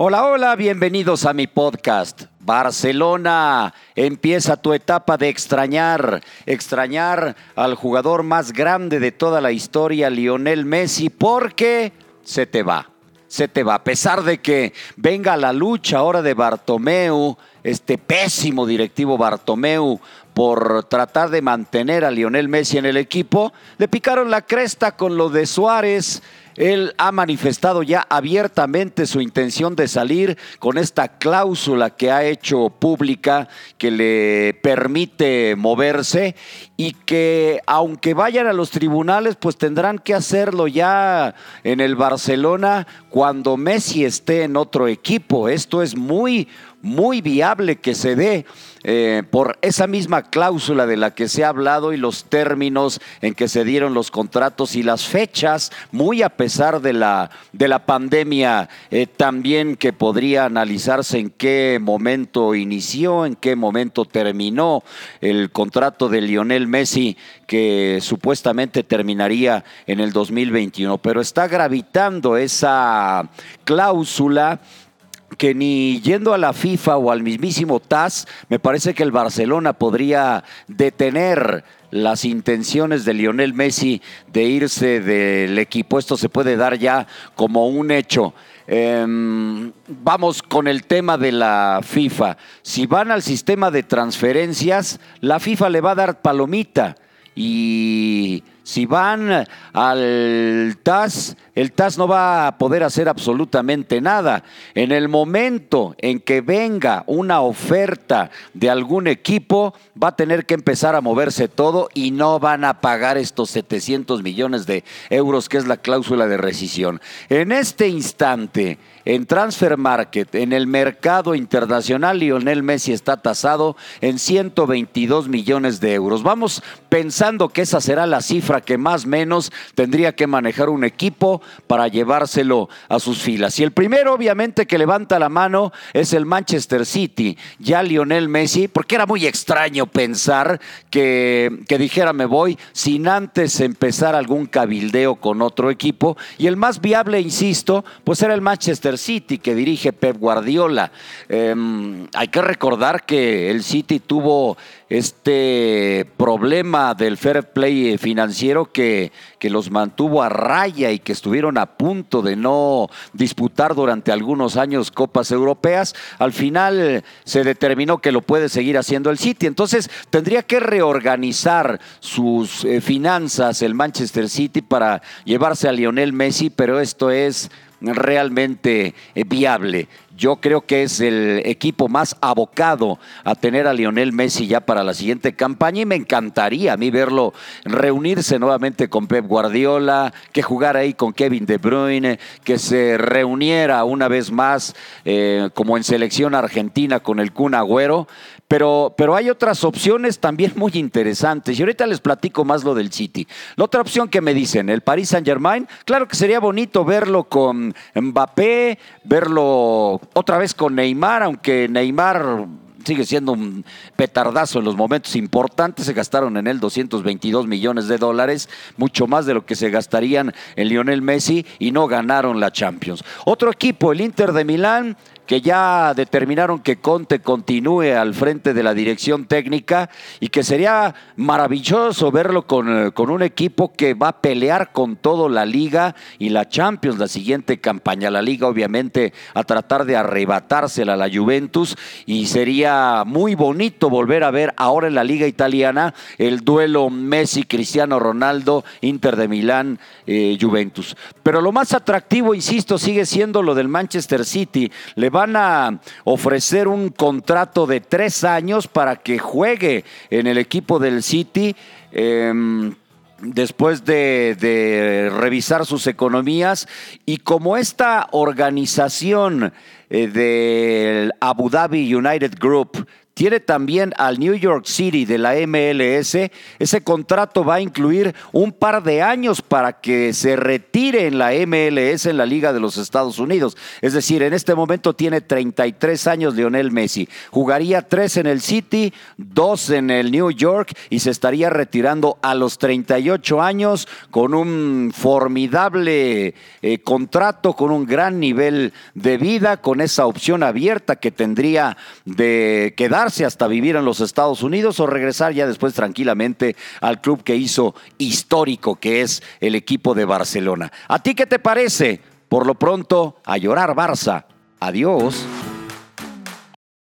Hola, hola, bienvenidos a mi podcast. Barcelona, empieza tu etapa de extrañar, extrañar al jugador más grande de toda la historia, Lionel Messi, porque se te va, se te va. A pesar de que venga la lucha ahora de Bartomeu, este pésimo directivo Bartomeu, por tratar de mantener a Lionel Messi en el equipo, le picaron la cresta con lo de Suárez él ha manifestado ya abiertamente su intención de salir con esta cláusula que ha hecho pública que le permite moverse y que aunque vayan a los tribunales, pues tendrán que hacerlo ya en el Barcelona cuando Messi esté en otro equipo. Esto es muy, muy viable que se dé eh, por esa misma cláusula de la que se ha hablado y los términos en que se dieron los contratos y las fechas, muy a pesar de la, de la pandemia, eh, también que podría analizarse en qué momento inició, en qué momento terminó el contrato de Lionel Messi, que supuestamente terminaría en el 2021. Pero está gravitando esa cláusula que ni yendo a la FIFA o al mismísimo TAS, me parece que el Barcelona podría detener las intenciones de Lionel Messi de irse del equipo. Esto se puede dar ya como un hecho. Em, vamos con el tema de la FIFA. Si van al sistema de transferencias, la FIFA le va a dar palomita y si van al TAS, el TAS no va a poder hacer absolutamente nada. En el momento en que venga una oferta de algún equipo, va a tener que empezar a moverse todo y no van a pagar estos 700 millones de euros que es la cláusula de rescisión. En este instante, en Transfer Market, en el mercado internacional, Lionel Messi está tasado en 122 millones de euros. Vamos pensando que esa será la cifra que más menos tendría que manejar un equipo para llevárselo a sus filas. Y el primero, obviamente, que levanta la mano es el Manchester City. Ya Lionel Messi, porque era muy extraño pensar que, que dijera me voy sin antes empezar algún cabildeo con otro equipo. Y el más viable, insisto, pues era el Manchester City que dirige Pep Guardiola. Em, hay que recordar que el City tuvo este problema del fair play financiero que, que, los mantuvo a raya y que estuvieron a punto de no disputar durante algunos años copas europeas, al final se determinó que lo puede seguir haciendo el City. Entonces tendría que reorganizar sus eh, finanzas el Manchester City para llevarse a Lionel Messi, pero esto es realmente eh, viable. Yo creo que es el equipo más abocado a tener a Lionel Messi ya para la siguiente campaña y me encantaría a mí verlo reunirse nuevamente con Pep Guardiola, que jugara ahí con Kevin De Bruyne, que se reuniera una vez más eh, como en selección argentina con el Kun Agüero. Pero, pero hay otras opciones también muy interesantes. Y ahorita les platico más lo del City. La otra opción que me dicen, el Paris Saint Germain, claro que sería bonito verlo con Mbappé, verlo otra vez con Neymar, aunque Neymar sigue siendo un petardazo en los momentos importantes. Se gastaron en él 222 millones de dólares, mucho más de lo que se gastarían en Lionel Messi y no ganaron la Champions. Otro equipo, el Inter de Milán, que ya determinaron que Conte continúe al frente de la dirección técnica y que sería maravilloso verlo con, eh, con, un equipo que va a pelear con todo la liga y la Champions la siguiente campaña. La liga obviamente a tratar de arrebatársela a la Juventus y sería muy bonito volver a ver ahora en la liga italiana el duelo Messi-Cristiano Ronaldo, Inter de Milán, eh, Juventus. Pero lo más atractivo, insisto, sigue siendo lo del Manchester City. Van a ofrecer un contrato de tres años para que juegue en el equipo del City. Em, después de, revisar sus economías y como esta organización eh, del Abu Dhabi United Group tiene también al New York City de la MLS. Ese contrato va a incluir un par de años para que se retire en la MLS, en la Liga de los Estados Unidos. Es decir, en este momento tiene 33 años Lionel Messi. Jugaría tres en el City, dos en el New York y se estaría retirando a los 38 años con un formidable eh, contrato, con un gran nivel de vida, con esa opción abierta que tendría de hasta vivir en los Estados Unidos o regresar ya después tranquilamente al club que hizo histórico, que es el equipo de Barcelona. ¿A ti qué te parece? Por lo pronto, a llorar Barça. Adiós.